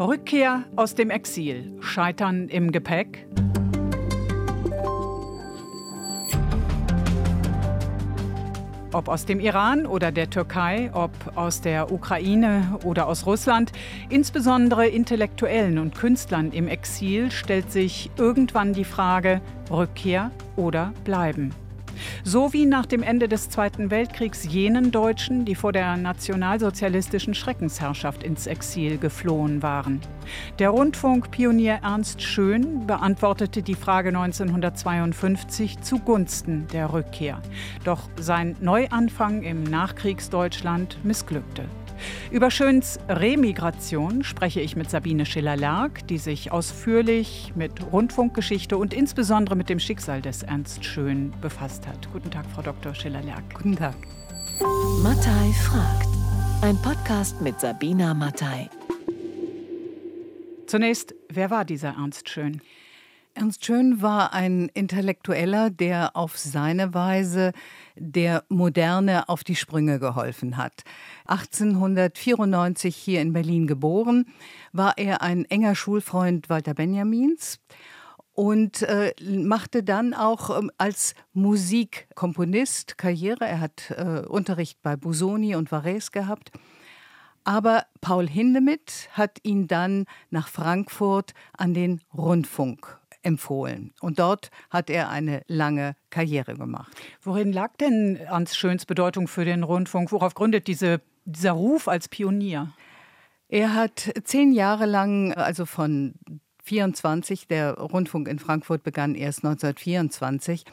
Rückkehr aus dem Exil, Scheitern im Gepäck. Ob aus dem Iran oder der Türkei, ob aus der Ukraine oder aus Russland, insbesondere Intellektuellen und Künstlern im Exil stellt sich irgendwann die Frage Rückkehr oder bleiben. So wie nach dem Ende des Zweiten Weltkriegs jenen Deutschen, die vor der nationalsozialistischen Schreckensherrschaft ins Exil geflohen waren. Der Rundfunkpionier Ernst Schön beantwortete die Frage 1952 zugunsten der Rückkehr. Doch sein Neuanfang im Nachkriegsdeutschland missglückte. Über Schöns Remigration spreche ich mit Sabine Schiller-Lerck, die sich ausführlich mit Rundfunkgeschichte und insbesondere mit dem Schicksal des Ernst Schön befasst hat. Guten Tag, Frau Dr. Schiller-Lerck. Guten Tag. Mattei fragt. Ein Podcast mit Sabina Mattei. Zunächst, wer war dieser Ernst Schön? Ernst Schön war ein Intellektueller, der auf seine Weise der Moderne auf die Sprünge geholfen hat. 1894 hier in Berlin geboren, war er ein enger Schulfreund Walter Benjamins und äh, machte dann auch ähm, als Musikkomponist Karriere. Er hat äh, Unterricht bei Busoni und Varese gehabt. Aber Paul Hindemith hat ihn dann nach Frankfurt an den Rundfunk empfohlen. Und dort hat er eine lange Karriere gemacht. Worin lag denn Ernst Schöns Bedeutung für den Rundfunk? Worauf gründet diese, dieser Ruf als Pionier? Er hat zehn Jahre lang, also von 24, der Rundfunk in Frankfurt begann erst 1924,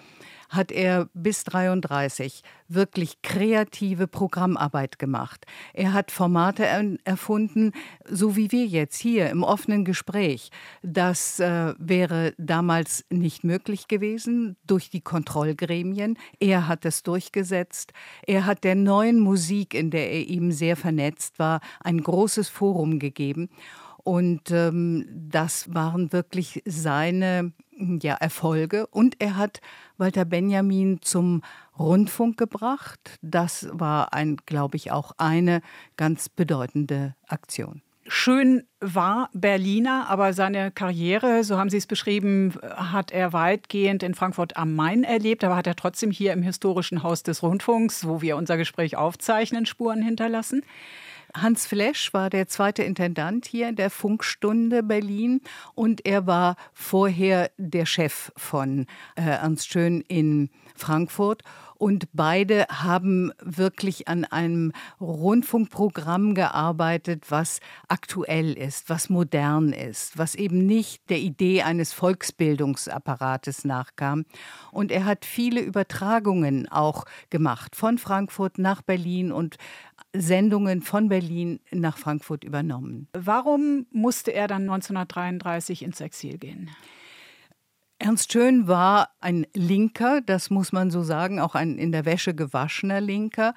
hat er bis 33 wirklich kreative Programmarbeit gemacht. Er hat Formate erfunden, so wie wir jetzt hier im offenen Gespräch. Das äh, wäre damals nicht möglich gewesen durch die Kontrollgremien. Er hat es durchgesetzt. Er hat der neuen Musik, in der er eben sehr vernetzt war, ein großes Forum gegeben. Und ähm, das waren wirklich seine ja, Erfolge. Und er hat Walter Benjamin zum Rundfunk gebracht. Das war ein, glaube ich, auch eine ganz bedeutende Aktion. Schön war Berliner, aber seine Karriere, so haben Sie es beschrieben, hat er weitgehend in Frankfurt am Main erlebt. Aber hat er trotzdem hier im historischen Haus des Rundfunks, wo wir unser Gespräch aufzeichnen, Spuren hinterlassen? Hans Flesch war der zweite Intendant hier in der Funkstunde Berlin und er war vorher der Chef von äh, Ernst Schön in Frankfurt. Und beide haben wirklich an einem Rundfunkprogramm gearbeitet, was aktuell ist, was modern ist, was eben nicht der Idee eines Volksbildungsapparates nachkam. Und er hat viele Übertragungen auch gemacht von Frankfurt nach Berlin und Sendungen von Berlin nach Frankfurt übernommen. Warum musste er dann 1933 ins Exil gehen? Ernst Schön war ein Linker, das muss man so sagen, auch ein in der Wäsche gewaschener Linker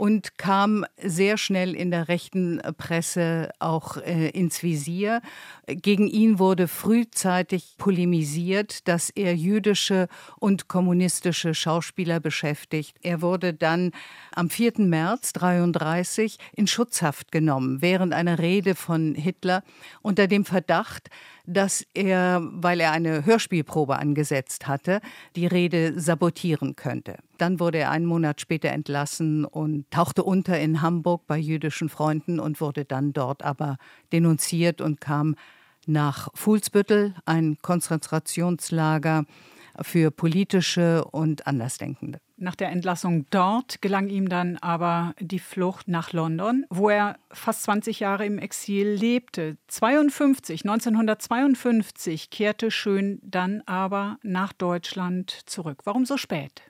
und kam sehr schnell in der rechten Presse auch äh, ins Visier. Gegen ihn wurde frühzeitig polemisiert, dass er jüdische und kommunistische Schauspieler beschäftigt. Er wurde dann am 4. März 1933 in Schutzhaft genommen während einer Rede von Hitler unter dem Verdacht, dass er, weil er eine Hörspielprobe angesetzt hatte, die Rede sabotieren könnte. Dann wurde er einen Monat später entlassen und tauchte unter in Hamburg bei jüdischen Freunden und wurde dann dort aber denunziert und kam nach Fuhlsbüttel, ein Konzentrationslager für politische und Andersdenkende. Nach der Entlassung dort gelang ihm dann aber die Flucht nach London, wo er fast 20 Jahre im Exil lebte. 52, 1952 kehrte Schön dann aber nach Deutschland zurück. Warum so spät?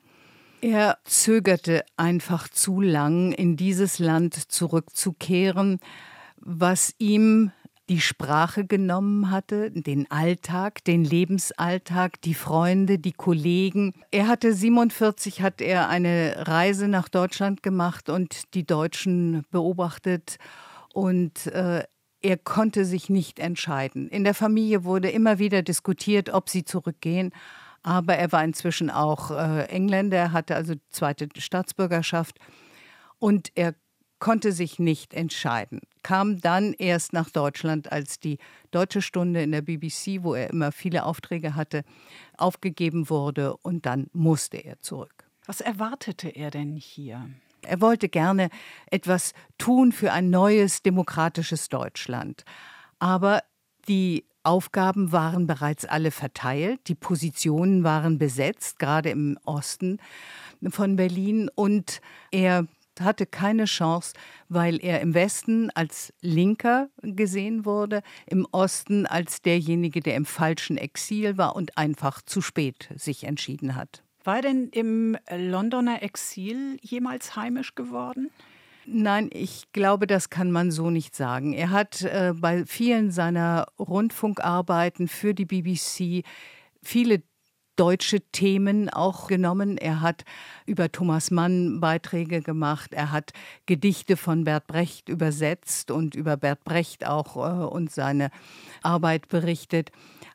Er zögerte einfach zu lang, in dieses Land zurückzukehren, was ihm die Sprache genommen hatte, den Alltag, den Lebensalltag, die Freunde, die Kollegen. Er hatte 47 hat er eine Reise nach Deutschland gemacht und die Deutschen beobachtet und äh, er konnte sich nicht entscheiden. In der Familie wurde immer wieder diskutiert, ob sie zurückgehen. Aber er war inzwischen auch äh, Engländer, hatte also zweite Staatsbürgerschaft und er konnte sich nicht entscheiden. kam dann erst nach Deutschland, als die Deutsche Stunde in der BBC, wo er immer viele Aufträge hatte, aufgegeben wurde und dann musste er zurück. Was erwartete er denn hier? Er wollte gerne etwas tun für ein neues demokratisches Deutschland. Aber die Aufgaben waren bereits alle verteilt, die Positionen waren besetzt, gerade im Osten von Berlin, und er hatte keine Chance, weil er im Westen als Linker gesehen wurde, im Osten als derjenige, der im falschen Exil war und einfach zu spät sich entschieden hat. War er denn im Londoner Exil jemals heimisch geworden? Nein, ich glaube, das kann man so nicht sagen. Er hat äh, bei vielen seiner Rundfunkarbeiten für die BBC viele deutsche Themen auch genommen. Er hat über Thomas Mann Beiträge gemacht. Er hat Gedichte von Bert Brecht übersetzt und über Bert Brecht auch äh, und seine Arbeit berichtet.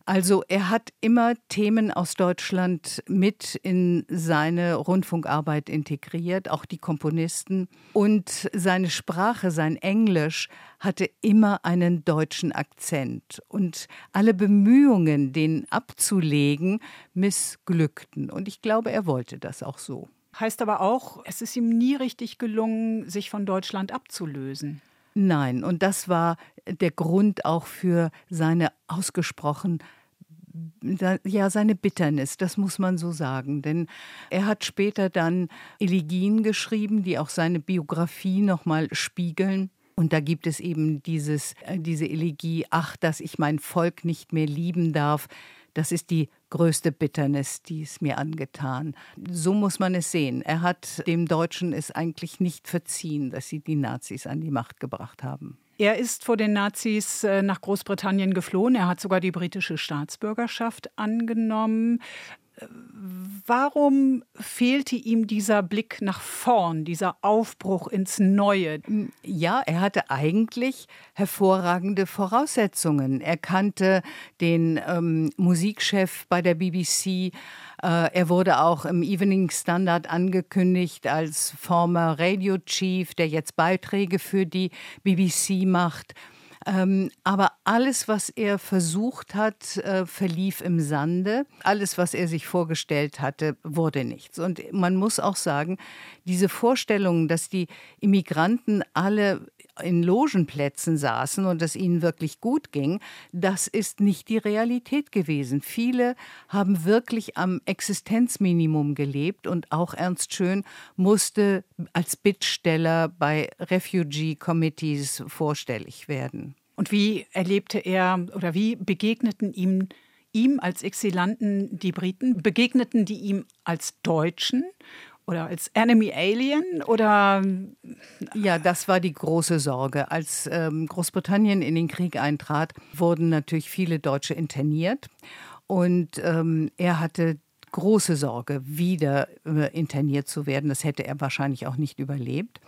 Also er hat immer Themen aus Deutschland mit in seine Rundfunkarbeit integriert, auch die Komponisten. Und seine Sprache, sein Englisch, hatte immer einen deutschen Akzent. Und alle Bemühungen, den abzulegen, missglückten. Und ich glaube, er wollte das auch so. Heißt aber auch, es ist ihm nie richtig gelungen, sich von Deutschland abzulösen. Nein, und das war der Grund auch für seine ausgesprochen ja, seine Bitternis, das muss man so sagen. Denn er hat später dann Elegien geschrieben, die auch seine Biografie nochmal spiegeln. Und da gibt es eben dieses, äh, diese Elegie, ach, dass ich mein Volk nicht mehr lieben darf. Das ist die größte Bitternis, die es mir angetan. So muss man es sehen. Er hat dem Deutschen es eigentlich nicht verziehen, dass sie die Nazis an die Macht gebracht haben. Er ist vor den Nazis äh, nach Großbritannien geflohen. Er hat sogar die britische Staatsbürgerschaft angenommen. Warum fehlte ihm dieser Blick nach vorn, dieser Aufbruch ins Neue? Ja, er hatte eigentlich hervorragende Voraussetzungen. Er kannte den ähm, Musikchef bei der BBC. Äh, er wurde auch im Evening Standard angekündigt als former Radio Chief, der jetzt Beiträge für die BBC macht. Ähm, aber alles, was er versucht hat, äh, verlief im Sande. Alles, was er sich vorgestellt hatte, wurde nichts. Und man muss auch sagen, diese Vorstellung, dass die Immigranten alle in Logenplätzen saßen und es ihnen wirklich gut ging, das ist nicht die Realität gewesen. Viele haben wirklich am Existenzminimum gelebt und auch Ernst Schön musste als Bittsteller bei Refugee Committees vorstellig werden. Und wie erlebte er oder wie begegneten ihm ihm als Exilanten die Briten? Begegneten die ihm als Deutschen oder als Enemy Alien oder ja, das war die große Sorge. Als ähm, Großbritannien in den Krieg eintrat, wurden natürlich viele Deutsche interniert und ähm, er hatte große Sorge, wieder äh, interniert zu werden. Das hätte er wahrscheinlich auch nicht überlebt.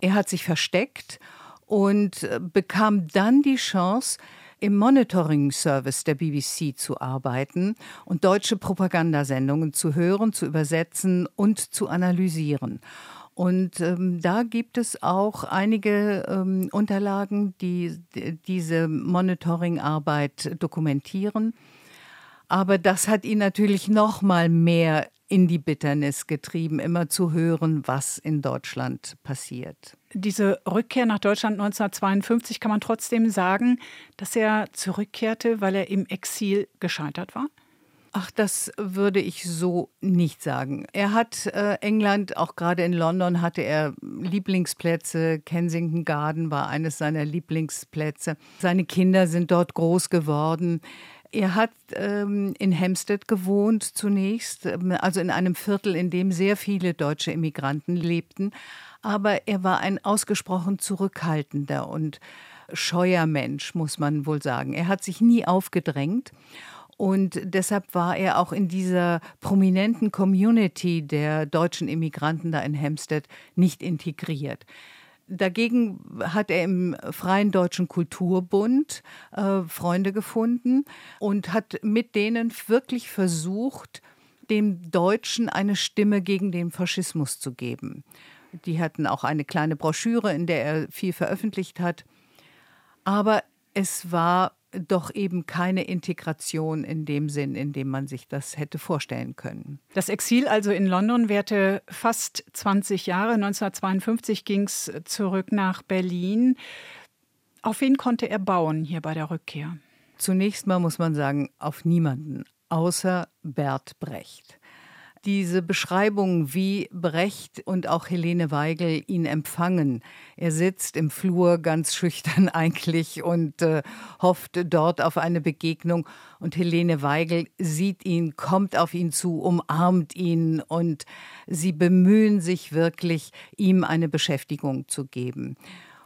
Er hat sich versteckt und äh, bekam dann die Chance, im Monitoring-Service der BBC zu arbeiten und deutsche Propagandasendungen zu hören, zu übersetzen und zu analysieren. Und ähm, da gibt es auch einige ähm, Unterlagen, die, die diese Monitoring-Arbeit dokumentieren. Aber das hat ihn natürlich noch mal mehr in die Bitternis getrieben, immer zu hören, was in Deutschland passiert. Diese Rückkehr nach Deutschland 1952 kann man trotzdem sagen, dass er zurückkehrte, weil er im Exil gescheitert war? Ach, das würde ich so nicht sagen. Er hat äh, England, auch gerade in London, hatte er Lieblingsplätze. Kensington Garden war eines seiner Lieblingsplätze. Seine Kinder sind dort groß geworden. Er hat ähm, in Hampstead gewohnt zunächst, ähm, also in einem Viertel, in dem sehr viele deutsche Immigranten lebten. Aber er war ein ausgesprochen zurückhaltender und scheuer Mensch, muss man wohl sagen. Er hat sich nie aufgedrängt. Und deshalb war er auch in dieser prominenten Community der deutschen Immigranten da in Hampstead nicht integriert. Dagegen hat er im Freien Deutschen Kulturbund äh, Freunde gefunden und hat mit denen wirklich versucht, dem Deutschen eine Stimme gegen den Faschismus zu geben. Die hatten auch eine kleine Broschüre, in der er viel veröffentlicht hat. Aber es war doch eben keine Integration in dem Sinn, in dem man sich das hätte vorstellen können. Das Exil also in London währte fast 20 Jahre. 1952 ging es zurück nach Berlin. Auf wen konnte er bauen hier bei der Rückkehr? Zunächst mal muss man sagen, auf niemanden, außer Bert Brecht diese Beschreibung, wie Brecht und auch Helene Weigel ihn empfangen. Er sitzt im Flur ganz schüchtern eigentlich und äh, hofft dort auf eine Begegnung. Und Helene Weigel sieht ihn, kommt auf ihn zu, umarmt ihn und sie bemühen sich wirklich, ihm eine Beschäftigung zu geben.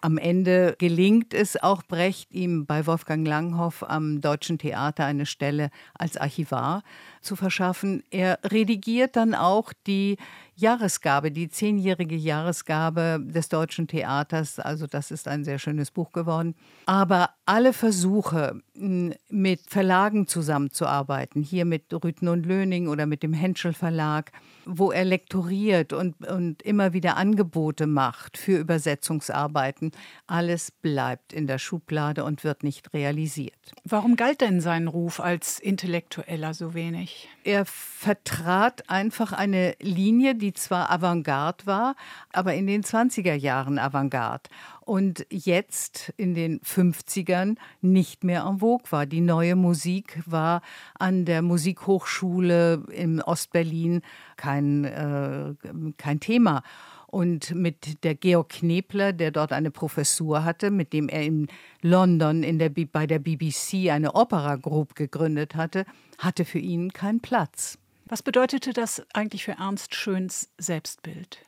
Am Ende gelingt es auch Brecht, ihm bei Wolfgang Langhoff am Deutschen Theater eine Stelle als Archivar zu verschaffen. Er redigiert dann auch die Jahresgabe, die zehnjährige Jahresgabe des Deutschen Theaters. Also das ist ein sehr schönes Buch geworden. Aber alle Versuche, mit Verlagen zusammenzuarbeiten, hier mit Rüthen und Löning oder mit dem Henschel Verlag, wo er lektoriert und, und immer wieder Angebote macht für Übersetzungsarbeiten, alles bleibt in der Schublade und wird nicht realisiert. Warum galt denn sein Ruf als Intellektueller so wenig? Er vertrat einfach eine Linie, die zwar Avantgarde war, aber in den 20er Jahren Avantgarde und jetzt in den 50ern nicht mehr en vogue war. Die neue Musik war an der Musikhochschule in Ostberlin kein, äh, kein Thema. Und mit der Georg Knebler, der dort eine Professur hatte, mit dem er in London in der, bei der BBC eine Opera Group gegründet hatte, hatte für ihn keinen Platz. Was bedeutete das eigentlich für Ernst Schöns Selbstbild?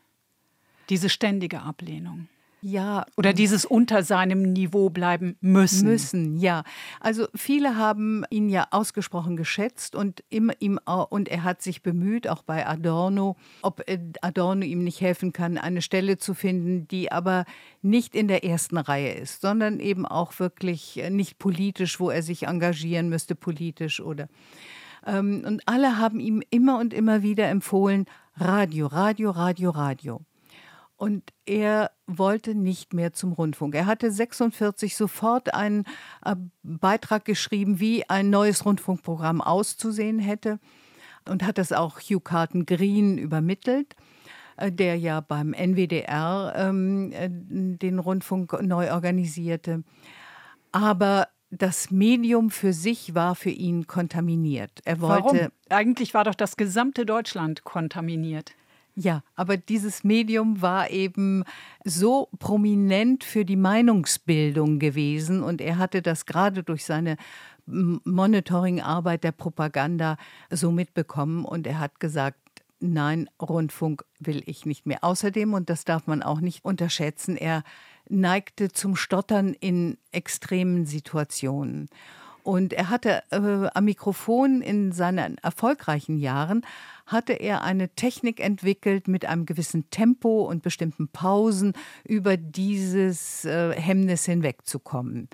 Diese ständige Ablehnung? Ja. Oder dieses unter seinem Niveau bleiben müssen. Müssen, ja. Also viele haben ihn ja ausgesprochen geschätzt und, im, ihm, und er hat sich bemüht, auch bei Adorno, ob äh, Adorno ihm nicht helfen kann, eine Stelle zu finden, die aber nicht in der ersten Reihe ist, sondern eben auch wirklich äh, nicht politisch, wo er sich engagieren müsste, politisch oder. Ähm, und alle haben ihm immer und immer wieder empfohlen, Radio, Radio, Radio, Radio. Und er wollte nicht mehr zum Rundfunk. Er hatte 46 sofort einen äh, Beitrag geschrieben, wie ein neues Rundfunkprogramm auszusehen hätte und hat das auch Hugh Carton Green übermittelt, äh, der ja beim NWDR ähm, äh, den Rundfunk neu organisierte. Aber das Medium für sich war für ihn kontaminiert. Er wollte Warum? Eigentlich war doch das gesamte Deutschland kontaminiert. Ja, aber dieses Medium war eben so prominent für die Meinungsbildung gewesen und er hatte das gerade durch seine Monitoringarbeit der Propaganda so mitbekommen und er hat gesagt, nein, Rundfunk will ich nicht mehr. Außerdem, und das darf man auch nicht unterschätzen, er neigte zum Stottern in extremen Situationen. Und er hatte äh, am Mikrofon in seinen erfolgreichen Jahren hatte er eine Technik entwickelt mit einem gewissen Tempo und bestimmten Pausen über dieses äh, Hemmnis hinwegzukommen.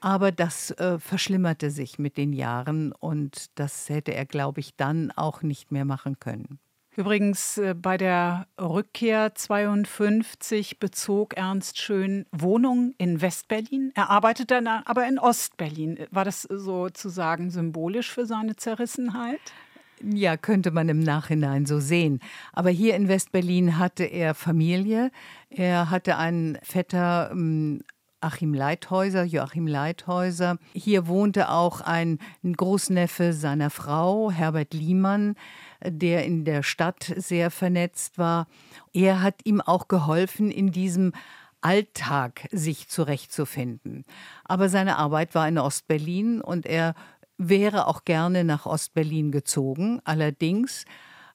Aber das äh, verschlimmerte sich mit den Jahren und das hätte er, glaube ich, dann auch nicht mehr machen können. Übrigens äh, bei der Rückkehr 52 bezog Ernst Schön Wohnung in Westberlin. Er arbeitete dann aber in Ostberlin. War das sozusagen symbolisch für seine Zerrissenheit? Ja, könnte man im Nachhinein so sehen. Aber hier in Westberlin hatte er Familie. Er hatte einen Vetter, ähm, Achim Leithäuser, Joachim Leithäuser. Hier wohnte auch ein Großneffe seiner Frau, Herbert Liemann der in der Stadt sehr vernetzt war. Er hat ihm auch geholfen, in diesem Alltag sich zurechtzufinden. Aber seine Arbeit war in Ostberlin und er wäre auch gerne nach Ostberlin gezogen. Allerdings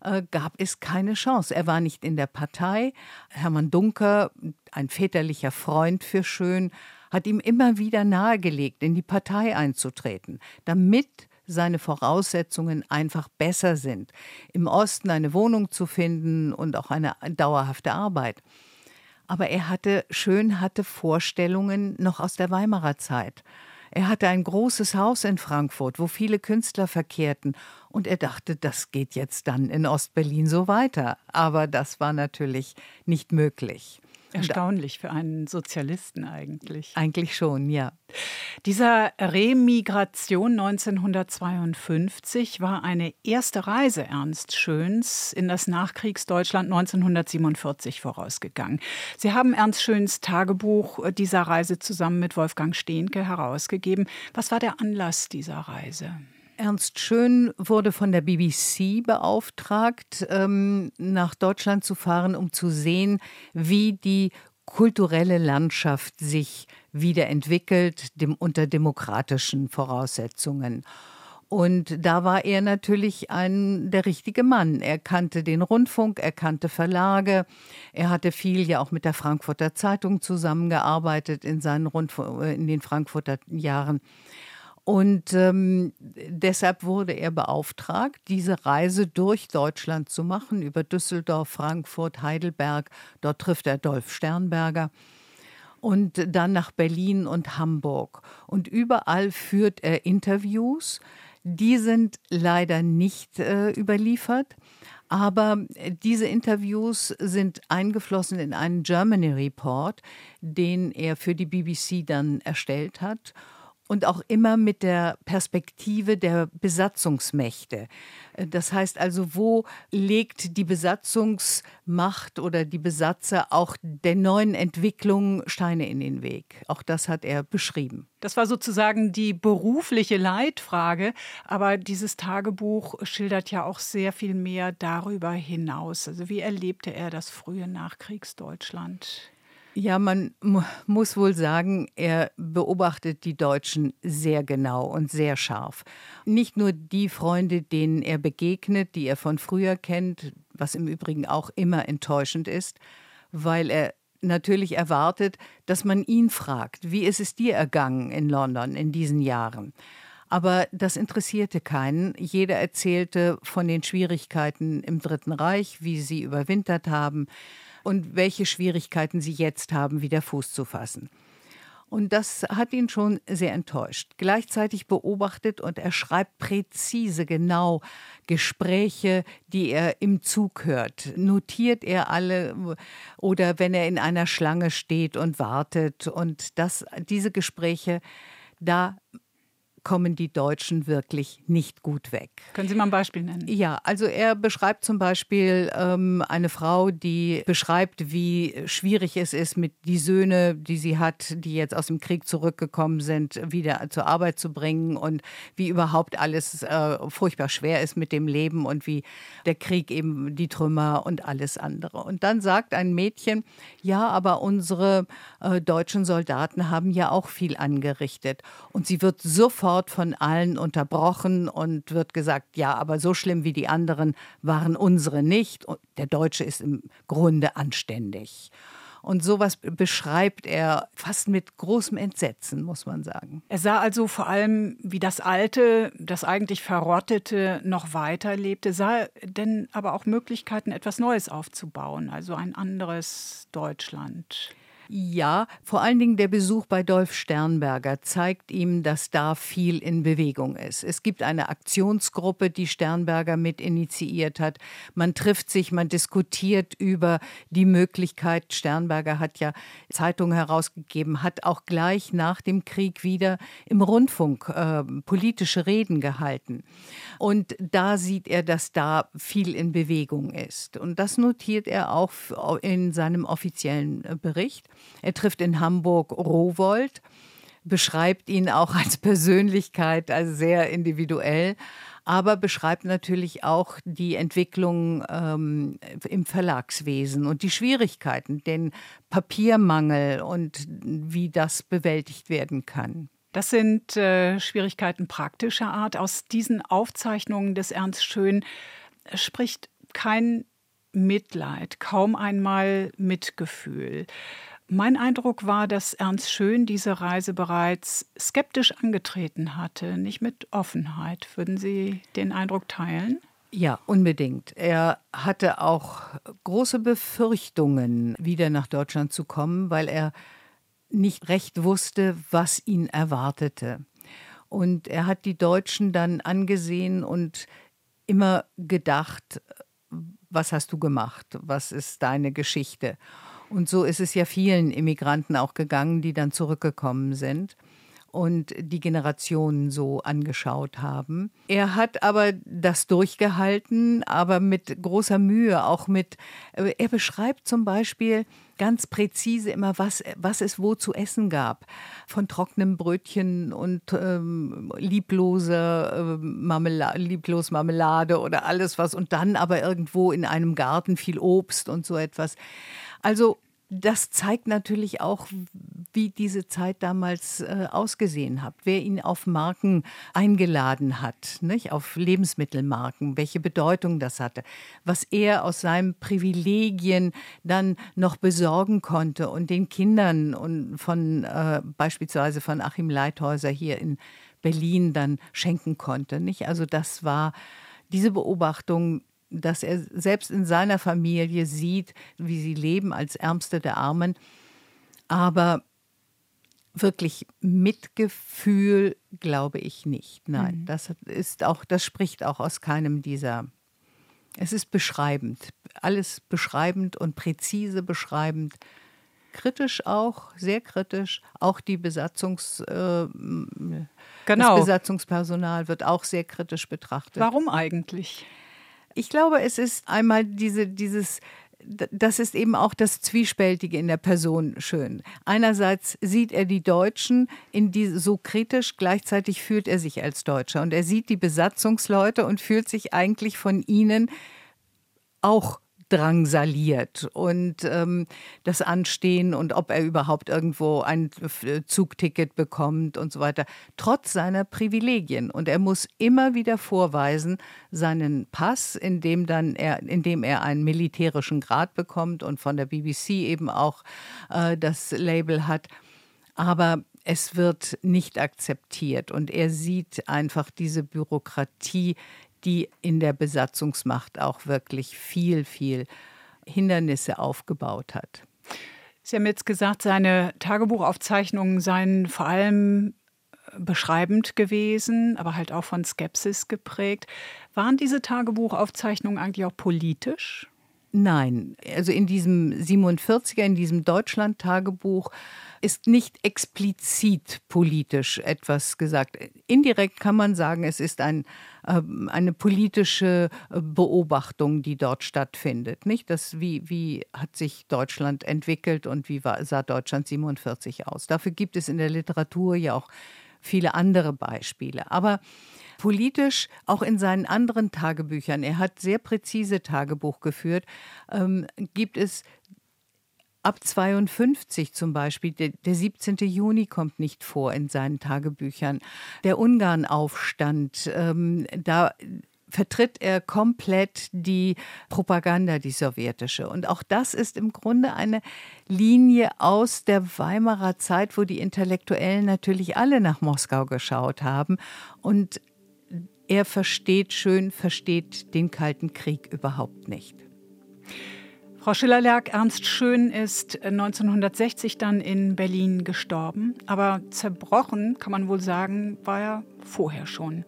äh, gab es keine Chance. Er war nicht in der Partei. Hermann Dunker, ein väterlicher Freund für Schön, hat ihm immer wieder nahegelegt, in die Partei einzutreten, damit seine Voraussetzungen einfach besser sind, im Osten eine Wohnung zu finden und auch eine dauerhafte Arbeit. Aber er hatte, Schön hatte Vorstellungen noch aus der Weimarer Zeit. Er hatte ein großes Haus in Frankfurt, wo viele Künstler verkehrten, und er dachte, das geht jetzt dann in Ostberlin so weiter. Aber das war natürlich nicht möglich. Erstaunlich für einen Sozialisten eigentlich. Eigentlich schon, ja. Dieser Remigration 1952 war eine erste Reise Ernst Schöns in das Nachkriegsdeutschland 1947 vorausgegangen. Sie haben Ernst Schöns Tagebuch dieser Reise zusammen mit Wolfgang Stehnke herausgegeben. Was war der Anlass dieser Reise? Ernst Schön wurde von der BBC beauftragt, ähm, nach Deutschland zu fahren, um zu sehen, wie die kulturelle Landschaft sich wiederentwickelt dem, unter demokratischen Voraussetzungen. Und da war er natürlich ein, der richtige Mann. Er kannte den Rundfunk, er kannte Verlage, er hatte viel ja auch mit der Frankfurter Zeitung zusammengearbeitet in, seinen Rundfunk, in den Frankfurter Jahren. Und ähm, deshalb wurde er beauftragt, diese Reise durch Deutschland zu machen, über Düsseldorf, Frankfurt, Heidelberg. Dort trifft er Dolf Sternberger. Und dann nach Berlin und Hamburg. Und überall führt er Interviews. Die sind leider nicht äh, überliefert. Aber diese Interviews sind eingeflossen in einen Germany Report, den er für die BBC dann erstellt hat und auch immer mit der Perspektive der Besatzungsmächte. Das heißt also, wo legt die Besatzungsmacht oder die Besatzer auch der neuen Entwicklung Steine in den Weg? Auch das hat er beschrieben. Das war sozusagen die berufliche Leitfrage, aber dieses Tagebuch schildert ja auch sehr viel mehr darüber hinaus. Also wie erlebte er das frühe Nachkriegsdeutschland? Ja, man muss wohl sagen, er beobachtet die Deutschen sehr genau und sehr scharf. Nicht nur die Freunde, denen er begegnet, die er von früher kennt, was im Übrigen auch immer enttäuschend ist, weil er natürlich erwartet, dass man ihn fragt, wie ist es dir ergangen in London in diesen Jahren? Aber das interessierte keinen. Jeder erzählte von den Schwierigkeiten im Dritten Reich, wie sie überwintert haben, und welche Schwierigkeiten sie jetzt haben, wieder Fuß zu fassen. Und das hat ihn schon sehr enttäuscht. Gleichzeitig beobachtet und er schreibt präzise, genau Gespräche, die er im Zug hört. Notiert er alle oder wenn er in einer Schlange steht und wartet. Und das, diese Gespräche, da kommen die Deutschen wirklich nicht gut weg. Können Sie mal ein Beispiel nennen? Ja, also er beschreibt zum Beispiel ähm, eine Frau, die beschreibt, wie schwierig es ist, mit die Söhne, die sie hat, die jetzt aus dem Krieg zurückgekommen sind, wieder zur Arbeit zu bringen und wie überhaupt alles äh, furchtbar schwer ist mit dem Leben und wie der Krieg eben die Trümmer und alles andere. Und dann sagt ein Mädchen, ja, aber unsere äh, deutschen Soldaten haben ja auch viel angerichtet. Und sie wird sofort sofort von allen unterbrochen und wird gesagt, ja, aber so schlimm wie die anderen waren unsere nicht. Und der Deutsche ist im Grunde anständig. Und sowas beschreibt er fast mit großem Entsetzen, muss man sagen. Er sah also vor allem, wie das Alte, das eigentlich Verrottete noch weiterlebte, sah denn aber auch Möglichkeiten, etwas Neues aufzubauen, also ein anderes Deutschland. Ja, vor allen Dingen der Besuch bei Dolf Sternberger zeigt ihm, dass da viel in Bewegung ist. Es gibt eine Aktionsgruppe, die Sternberger mit initiiert hat. Man trifft sich, man diskutiert über die Möglichkeit. Sternberger hat ja Zeitungen herausgegeben, hat auch gleich nach dem Krieg wieder im Rundfunk äh, politische Reden gehalten. Und da sieht er, dass da viel in Bewegung ist. Und das notiert er auch in seinem offiziellen äh, Bericht. Er trifft in Hamburg Rowold, beschreibt ihn auch als Persönlichkeit, also sehr individuell, aber beschreibt natürlich auch die Entwicklung ähm, im Verlagswesen und die Schwierigkeiten, den Papiermangel und wie das bewältigt werden kann. Das sind äh, Schwierigkeiten praktischer Art. Aus diesen Aufzeichnungen des Ernst Schön spricht kein Mitleid, kaum einmal Mitgefühl. Mein Eindruck war, dass Ernst Schön diese Reise bereits skeptisch angetreten hatte, nicht mit Offenheit. Würden Sie den Eindruck teilen? Ja, unbedingt. Er hatte auch große Befürchtungen, wieder nach Deutschland zu kommen, weil er nicht recht wusste, was ihn erwartete. Und er hat die Deutschen dann angesehen und immer gedacht, was hast du gemacht? Was ist deine Geschichte? Und so ist es ja vielen Immigranten auch gegangen, die dann zurückgekommen sind und die Generationen so angeschaut haben. Er hat aber das durchgehalten, aber mit großer Mühe, auch mit, äh, er beschreibt zum Beispiel ganz präzise immer, was, was es wo zu essen gab. Von trockenem Brötchen und ähm, lieblose, äh, Marmelade, lieblos Marmelade oder alles was und dann aber irgendwo in einem Garten viel Obst und so etwas. Also das zeigt natürlich auch, wie diese Zeit damals äh, ausgesehen hat, wer ihn auf Marken eingeladen hat, nicht? auf Lebensmittelmarken, welche Bedeutung das hatte, was er aus seinen Privilegien dann noch besorgen konnte und den Kindern und von äh, beispielsweise von Achim Leithäuser hier in Berlin dann schenken konnte. Nicht? Also das war diese Beobachtung dass er selbst in seiner Familie sieht, wie sie leben als Ärmste der Armen. Aber wirklich Mitgefühl glaube ich nicht. Nein, mhm. das ist auch, das spricht auch aus keinem dieser. Es ist beschreibend, alles beschreibend und präzise beschreibend. Kritisch auch, sehr kritisch. Auch die Besatzungs, äh, genau. das Besatzungspersonal wird auch sehr kritisch betrachtet. Warum eigentlich? Ich glaube, es ist einmal diese, dieses das ist eben auch das Zwiespältige in der Person schön. Einerseits sieht er die Deutschen in die, so kritisch, gleichzeitig fühlt er sich als Deutscher und er sieht die Besatzungsleute und fühlt sich eigentlich von ihnen auch drangsaliert und ähm, das Anstehen und ob er überhaupt irgendwo ein Zugticket bekommt und so weiter, trotz seiner Privilegien. Und er muss immer wieder vorweisen seinen Pass, in dem dann er, in dem er einen militärischen Grad bekommt und von der BBC eben auch äh, das Label hat. Aber es wird nicht akzeptiert und er sieht einfach diese Bürokratie die in der Besatzungsmacht auch wirklich viel, viel Hindernisse aufgebaut hat. Sie haben jetzt gesagt, seine Tagebuchaufzeichnungen seien vor allem äh, beschreibend gewesen, aber halt auch von Skepsis geprägt. Waren diese Tagebuchaufzeichnungen eigentlich auch politisch? Nein, also in diesem 47er, in diesem Deutschland-Tagebuch ist nicht explizit politisch etwas gesagt. Indirekt kann man sagen, es ist ein, äh, eine politische äh, Beobachtung, die dort stattfindet. Nicht? Das, wie, wie hat sich Deutschland entwickelt und wie war, sah Deutschland 47 aus? Dafür gibt es in der Literatur ja auch viele andere Beispiele. Aber politisch auch in seinen anderen Tagebüchern, er hat sehr präzise Tagebuch geführt, ähm, gibt es ab 52 zum Beispiel, der, der 17. Juni kommt nicht vor in seinen Tagebüchern. Der Ungarnaufstand, ähm, da vertritt er komplett die Propaganda, die sowjetische. Und auch das ist im Grunde eine Linie aus der Weimarer Zeit, wo die Intellektuellen natürlich alle nach Moskau geschaut haben. Und er versteht schön, versteht den Kalten Krieg überhaupt nicht. Frau Schiller-Lerck, Ernst Schön ist 1960 dann in Berlin gestorben. Aber zerbrochen, kann man wohl sagen, war er vorher schon.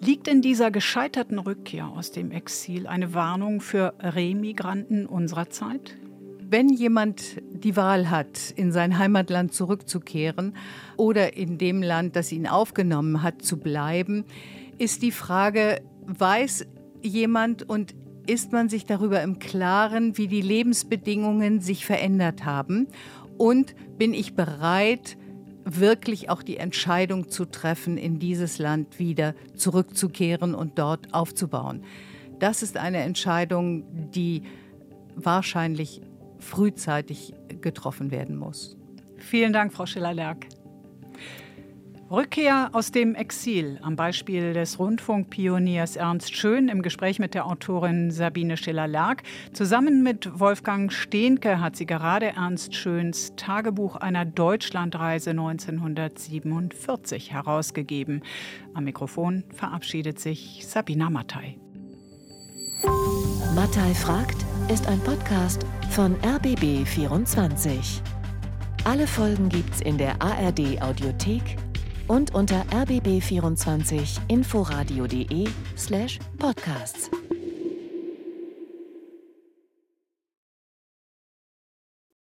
Liegt in dieser gescheiterten Rückkehr aus dem Exil eine Warnung für Remigranten unserer Zeit? Wenn jemand die Wahl hat, in sein Heimatland zurückzukehren oder in dem Land, das ihn aufgenommen hat, zu bleiben, ist die Frage, weiß jemand und ist man sich darüber im Klaren, wie die Lebensbedingungen sich verändert haben und bin ich bereit, wirklich auch die Entscheidung zu treffen, in dieses Land wieder zurückzukehren und dort aufzubauen. Das ist eine Entscheidung, die wahrscheinlich frühzeitig getroffen werden muss. Vielen Dank, Frau Schiller-Lerck. Rückkehr aus dem Exil am Beispiel des Rundfunkpioniers Ernst Schön im Gespräch mit der Autorin Sabine Schiller-Lerck. Zusammen mit Wolfgang Stehnke hat sie gerade Ernst Schöns Tagebuch einer Deutschlandreise 1947 herausgegeben. Am Mikrofon verabschiedet sich Sabina Mattei. Mattei fragt ist ein Podcast von RBB24. Alle Folgen gibt's in der ARD Audiothek und unter rbb24inforadio.de slash podcasts.